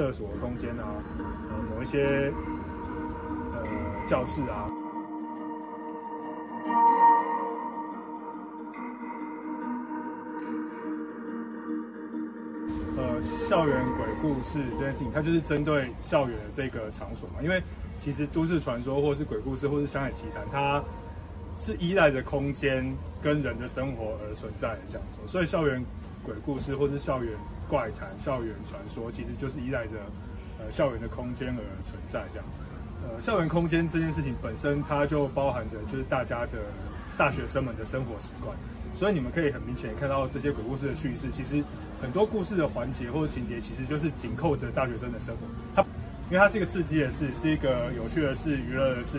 厕所空间啊，呃，某一些呃教室啊，呃，校园鬼故事这件事情，它就是针对校园的这个场所嘛。因为其实都市传说，或是鬼故事，或是乡野奇谈，它是依赖着空间跟人的生活而存在的这样子。所以校园鬼故事或是校园怪谈、校园传说，其实就是依赖着呃校园的空间而存在这样子。呃，校园空间这件事情本身，它就包含着就是大家的大学生们的生活习惯，所以你们可以很明显看到这些鬼故事的叙事，其实很多故事的环节或者情节，其实就是紧扣着大学生的生活。它因为它是一个刺激的事，是一个有趣的事、娱乐的事，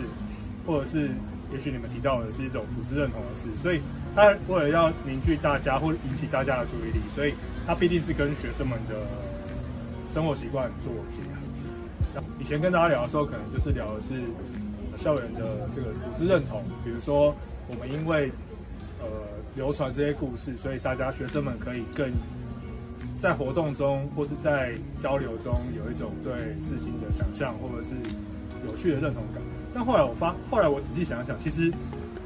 或者是也许你们提到的是一种组织认同的事，所以。他为了要凝聚大家或引起大家的注意力，所以他必定是跟学生们的生活习惯做结合。以前跟大家聊的时候，可能就是聊的是校园的这个组织认同，比如说我们因为呃流传这些故事，所以大家学生们可以更在活动中或是在交流中有一种对事情的想象，或者是有趣的认同感。但后来我发，后来我仔细想想，其实。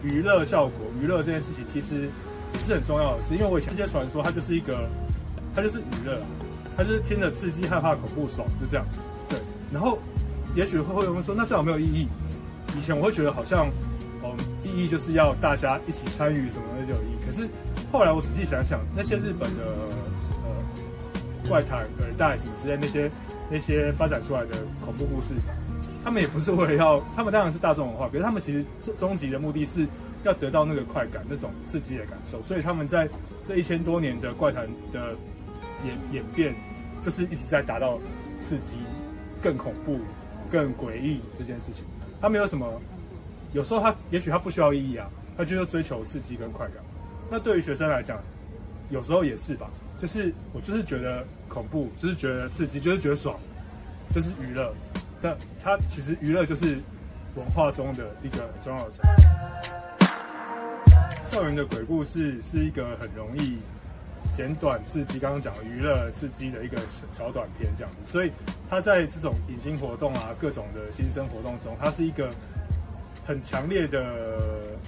娱乐效果，娱乐这件事情其实是很重要的事，因为我以前这些传说，它就是一个，它就是娱乐，它就是听着刺激、害怕、恐怖、爽，就这样。对，然后也许会有人说，那这样没有意义？以前我会觉得好像，嗯，意义就是要大家一起参与什么的就有意义。可是后来我仔细想想，那些日本的呃怪谈、耳带什么之类那些那些发展出来的恐怖故事。他们也不是为了要，他们当然是大众文化，可是他们其实终极的目的是要得到那个快感，那种刺激的感受。所以他们在这一千多年的怪谈的演演变，就是一直在达到刺激、更恐怖、更诡异这件事情。他没有什么，有时候他也许他不需要意义啊，他就是追求刺激跟快感。那对于学生来讲，有时候也是吧，就是我就是觉得恐怖，就是觉得刺激，就是觉得爽，就是娱乐。那它其实娱乐就是文化中的一个很重要的成分。校园的鬼故事是一个很容易简短刺激，刚刚讲娱乐刺激的一个小小短片这样子，所以它在这种隐形活动啊，各种的新生活动中，它是一个很强烈的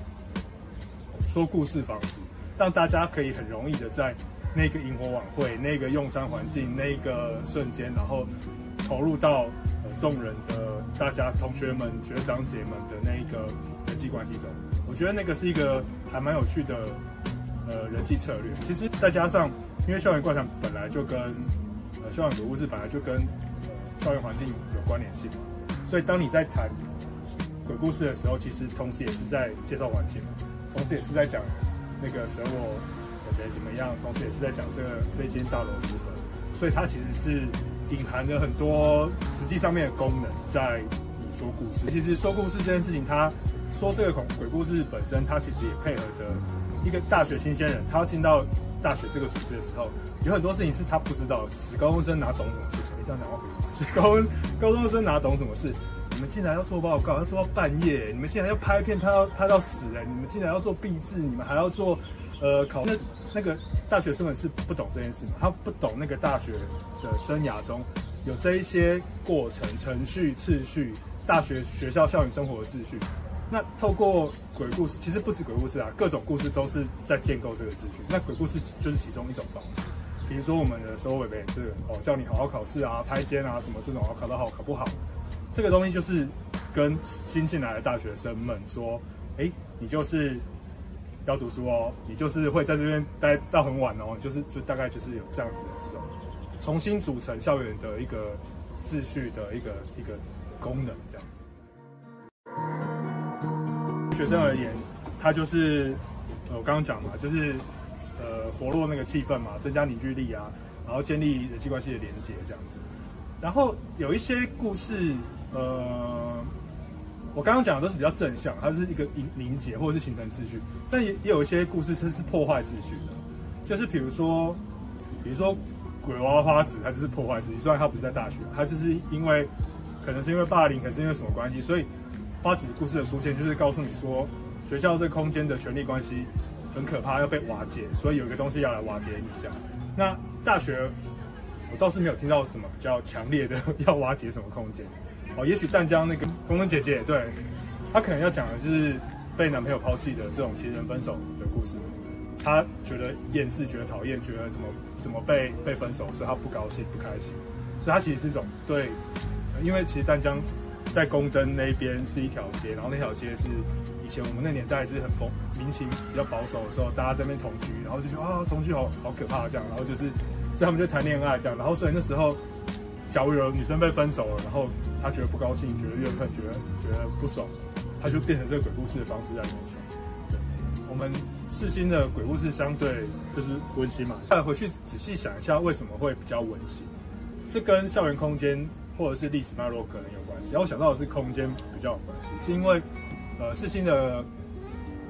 说故事方式，让大家可以很容易的在那个萤火晚会、那个用餐环境、那个瞬间，然后投入到。众人的大家同学们、学长姐们的那一个人际关系中，我觉得那个是一个还蛮有趣的呃人际策略。其实再加上，因为校园怪谈本来就跟呃校园鬼故事本来就跟校园环境有关联性，所以当你在谈鬼故事的时候，其实同时也是在介绍环境，同时也是在讲那个蛇我有谁怎么样，同时也是在讲这个这间大楼如何，所以它其实是。隐含着很多际上面的功能在你说故事。其实说故事这件事情，他说这个恐鬼故事本身，他其实也配合着一个大学新鲜人，他要进到大学这个组织的时候，有很多事情是他不知道的。死高中生哪懂什么事情？你这样讲话可以吗？高高中生哪懂什么事？你们进来要做报告，要做到半夜，你们进来要拍片，拍到拍到死哎！你们进来要做毕制，你们还要做。呃，考那那个大学生们是不懂这件事嘛？他不懂那个大学的生涯中有这一些过程、程序、次序，大学学校校园生活的秩序。那透过鬼故事，其实不止鬼故事啊，各种故事都是在建构这个秩序。那鬼故事就是其中一种方式。比如说我们的收尾也是哦，叫你好好考试啊，拍肩啊什么这种，考得好考不好，这个东西就是跟新进来的大学生们说，哎，你就是。要读书哦，你就是会在这边待到很晚哦，就是就大概就是有这样子重新组成校园的一个秩序的一个一个功能这样子。学生而言，他就是呃我刚刚讲嘛，就是呃活络那个气氛嘛，增加凝聚力啊，然后建立人际关系的连接这样子。然后有一些故事，呃。我刚刚讲的都是比较正向，它是一个凝凝结或者是形成秩序，但也也有一些故事是是破坏秩序的，就是比如说，比如说鬼娃娃花子，他就是破坏自己。虽然他不是在大学，他就是因为可能是因为霸凌，可能是因为什么关系，所以花子故事的出现就是告诉你说，学校这空间的权力关系很可怕，要被瓦解，所以有一个东西要来瓦解你这样。那大学我倒是没有听到什么比较强烈的要瓦解什么空间。哦，也许淡江那个风灯姐姐，对，她可能要讲的就是被男朋友抛弃的这种情人分手的故事。他觉得厌世，觉得讨厌，觉得怎么怎么被被分手，所以他不高兴不开心。所以他其实是一种对，因为其实湛江在公灯那边是一条街，然后那条街是以前我们那年代就是很风民情比较保守的时候，大家在那边同居，然后就觉得啊同居好好可怕这样，然后就是所以他们就谈恋爱这样，然后所以那时候。假如有女生被分手了，然后他觉得不高兴，觉得怨恨，觉得觉得不爽，他就变成这个鬼故事的方式在流传。对，我们四新的鬼故事相对就是温馨嘛。再回去仔细想一下，为什么会比较温馨？这跟校园空间或者是历史脉络可能有关系。然后我想到的是空间比较有关系，是因为呃四新的，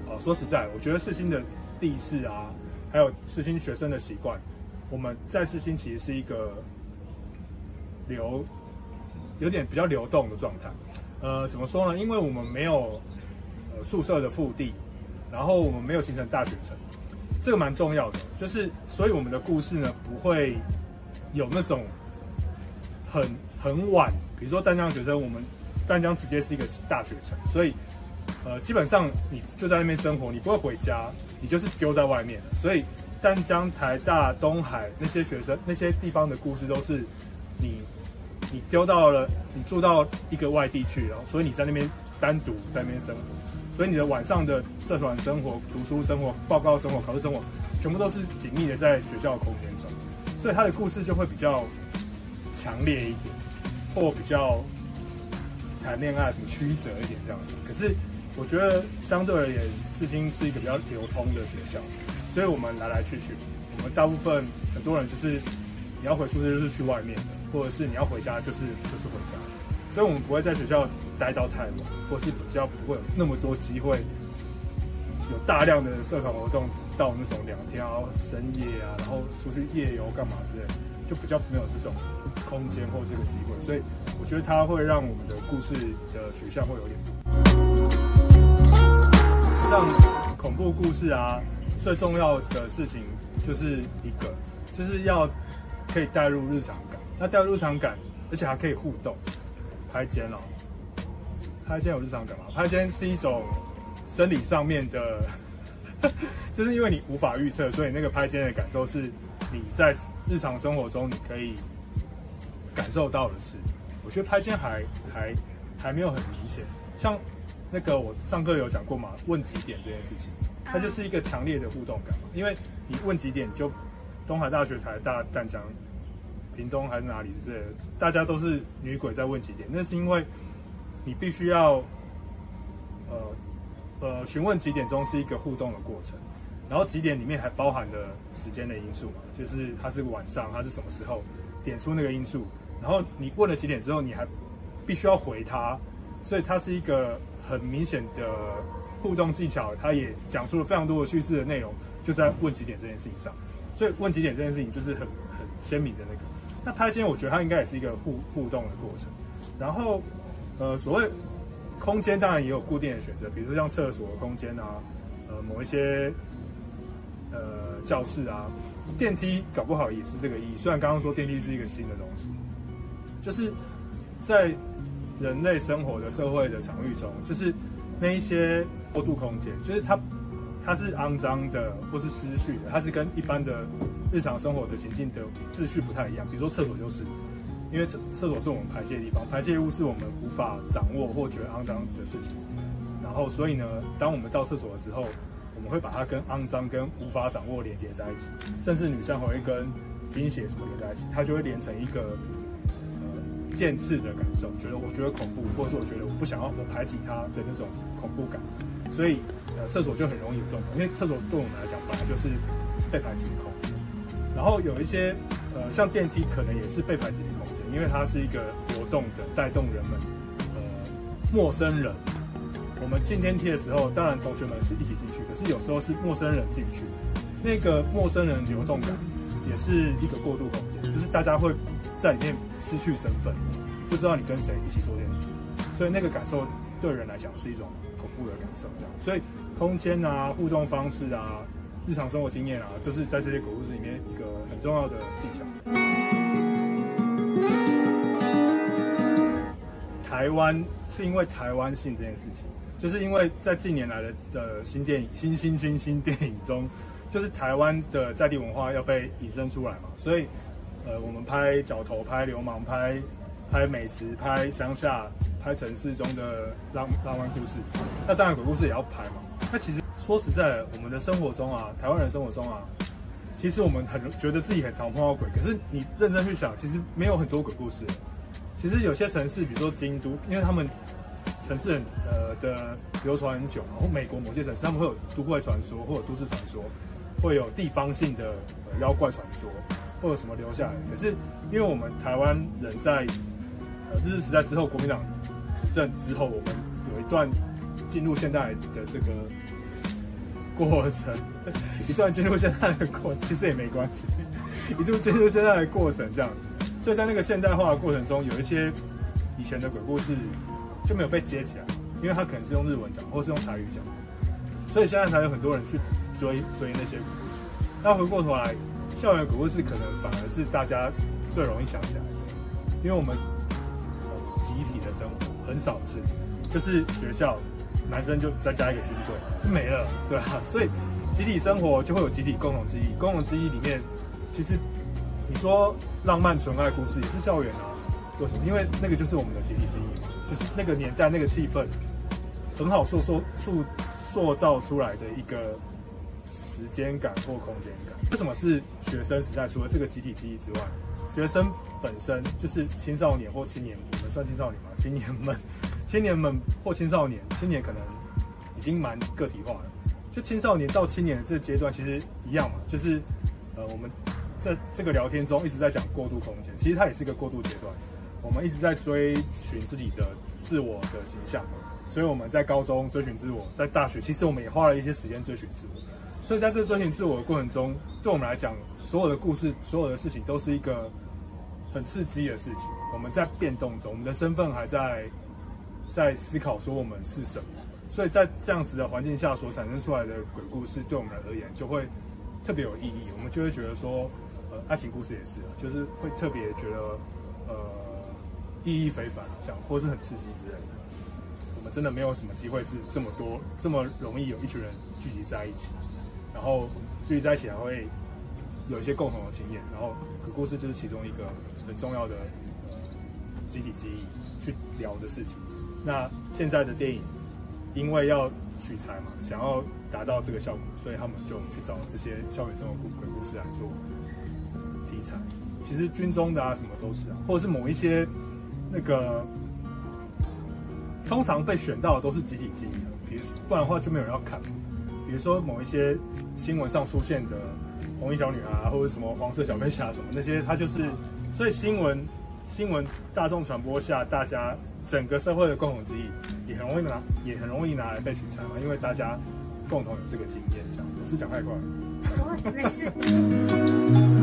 呃说实在，我觉得四新的地势啊，还有四新学生的习惯，我们在四新其实是一个。流有点比较流动的状态，呃，怎么说呢？因为我们没有宿舍的腹地，然后我们没有形成大学城，这个蛮重要的。就是所以我们的故事呢，不会有那种很很晚，比如说淡江学生，我们淡江直接是一个大学城，所以呃基本上你就在那边生活，你不会回家，你就是丢在外面。所以淡江、台大、东海那些学生那些地方的故事都是你。你丢到了，你住到一个外地去，然后所以你在那边单独在那边生活，所以你的晚上的社团生活、读书生活、报告生活、考试生活，全部都是紧密的在学校空间中，所以他的故事就会比较强烈一点，或比较谈恋爱什么曲折一点这样子。可是我觉得相对而言，世新是一个比较流通的学校，所以我们来来去去，我们大部分很多人就是你要回宿舍就是去外面的。或者是你要回家，就是就是回家，所以我们不会在学校待到太晚，或是比较不会有那么多机会，有大量的社团活动到那种两天啊、深夜啊，然后出去夜游干嘛之类，就比较没有这种空间或这个机会，所以我觉得它会让我们的故事的取向会有点。像恐怖故事啊，最重要的事情就是一个，就是要可以带入日常感。那带入日常感，而且还可以互动。拍肩哦，拍肩有日常感吗？拍肩是一种生理上面的，就是因为你无法预测，所以那个拍肩的感受是你在日常生活中你可以感受到的事。我觉得拍肩还还还没有很明显。像那个我上课有讲过嘛，问几点这件事情，它就是一个强烈的互动感嘛。因为你问几点，就东海大学、台大、淡江。屏东还是哪里之类的，大家都是女鬼在问几点？那是因为你必须要，呃呃，询问几点钟是一个互动的过程，然后几点里面还包含了时间的因素嘛，就是它是晚上，它是什么时候，点出那个因素，然后你问了几点之后，你还必须要回他，所以它是一个很明显的互动技巧，它也讲出了非常多的叙事的内容，就在问几点这件事情上，所以问几点这件事情就是很很鲜明的那个。那拍肩，我觉得它应该也是一个互互动的过程。然后，呃，所谓空间当然也有固定的选择，比如说像厕所的空间啊，呃，某一些呃教室啊，电梯搞不好也是这个意义。虽然刚刚说电梯是一个新的东西，就是在人类生活的社会的场域中，就是那一些过渡空间，就是它。它是肮脏的，或是失序的，它是跟一般的日常生活的情境的秩序不太一样。比如说厕所就是，因为厕厕所是我们排泄的地方，排泄物是我们无法掌握或觉得肮脏的事情。然后，所以呢，当我们到厕所的时候，我们会把它跟肮脏跟无法掌握连接在一起，甚至女生还会跟经血什么连在一起，它就会连成一个呃渐次的感受，觉得我觉得恐怖，或者是我觉得我不想要我排挤它的那种恐怖感，所以。呃厕所就很容易有这种，因为厕所对我们来讲本来就是被排挤的空间。然后有一些呃，像电梯可能也是被排挤的空间，因为它是一个流动的，带动人们呃陌生人。我们进电梯的时候，当然同学们是一起进去，可是有时候是陌生人进去，那个陌生人流动感也是一个过渡空间，就是大家会在里面失去身份，不知道你跟谁一起坐电梯，所以那个感受对人来讲是一种恐怖的感受这样。所以空间啊、互动方式啊、日常生活经验啊，就是在这些鬼故事里面一个很重要的技巧。台湾是因为台湾性这件事情，就是因为在近年来的的新电影、新新新新电影中，就是台湾的在地文化要被引申出来嘛，所以，呃，我们拍角头、拍流氓、拍拍美食、拍乡下，拍城市中的浪浪漫故事，那当然鬼故事也要拍嘛。那其实说实在的，我们的生活中啊，台湾人生活中啊。其实我们很觉得自己很常碰到鬼，可是你认真去想，其实没有很多鬼故事。其实有些城市，比如说京都，因为他们城市很呃的流传很久，然后美国某些城市他们会有都会传说，或者都市传说，会有地方性的呃妖怪传说，或者什么留下来。可是因为我们台湾人在呃日治时代之后，国民党执政之后，我们有一段进入现代的这个。过程，一段进入现在的过，其实也没关系。一度进入现在的过程，这样，所以在那个现代化的过程中，有一些以前的鬼故事就没有被接起来，因为他可能是用日文讲，或是用台语讲，所以现在才有很多人去追追那些鬼故事。那回过头来，校园鬼故事可能反而是大家最容易想起来的，因为我们集体的生活很少次，就是学校。男生就再加一个军队就没了，对啊，所以集体生活就会有集体共同记忆，共同记忆里面，其实你说浪漫纯爱故事也是校园啊，为什么？因为那个就是我们的集体记忆，就是那个年代那个气氛，很好塑塑塑塑造出来的一个时间感或空间感。为什么是学生时代？除了这个集体记忆之外，学生本身就是青少年或青年，我们算青少年吗？青年们。青年们或青少年，青年可能已经蛮个体化了。就青少年到青年的这个阶段，其实一样嘛，就是呃，我们在这个聊天中一直在讲过渡空间，其实它也是一个过渡阶段。我们一直在追寻自己的自我的形象，所以我们在高中追寻自我，在大学其实我们也花了。一些时间追寻自我。所以在这追寻自我的过程中，对我们来讲，所有的故事、所有的事情都是一个很刺激的事情。我们在变动中，我们的身份还在。在思考说我们是什么，所以在这样子的环境下所产生出来的鬼故事，对我们而言就会特别有意义。我们就会觉得说，呃，爱情故事也是，就是会特别觉得，呃，意义非凡，这样或是很刺激之类的。我们真的没有什么机会是这么多这么容易有一群人聚集在一起，然后聚集在一起还会有一些共同的经验，然后鬼故事就是其中一个很重要的集体记忆去聊的事情。那现在的电影，因为要取材嘛，想要达到这个效果，所以他们就去找这些校园中的鬼故事来做题材。其实军中的啊，什么都是啊，或者是某一些那个，通常被选到的都是集体记忆的，比如不然的话就没有人要看。比如说某一些新闻上出现的红衣小女孩啊，或者什么黄色小飞侠什么那些，它就是所以新闻新闻大众传播下大家。整个社会的共同记忆也很容易拿，也很容易拿来被取材嘛，因为大家共同有这个经验，这样。子是讲太快了。没事。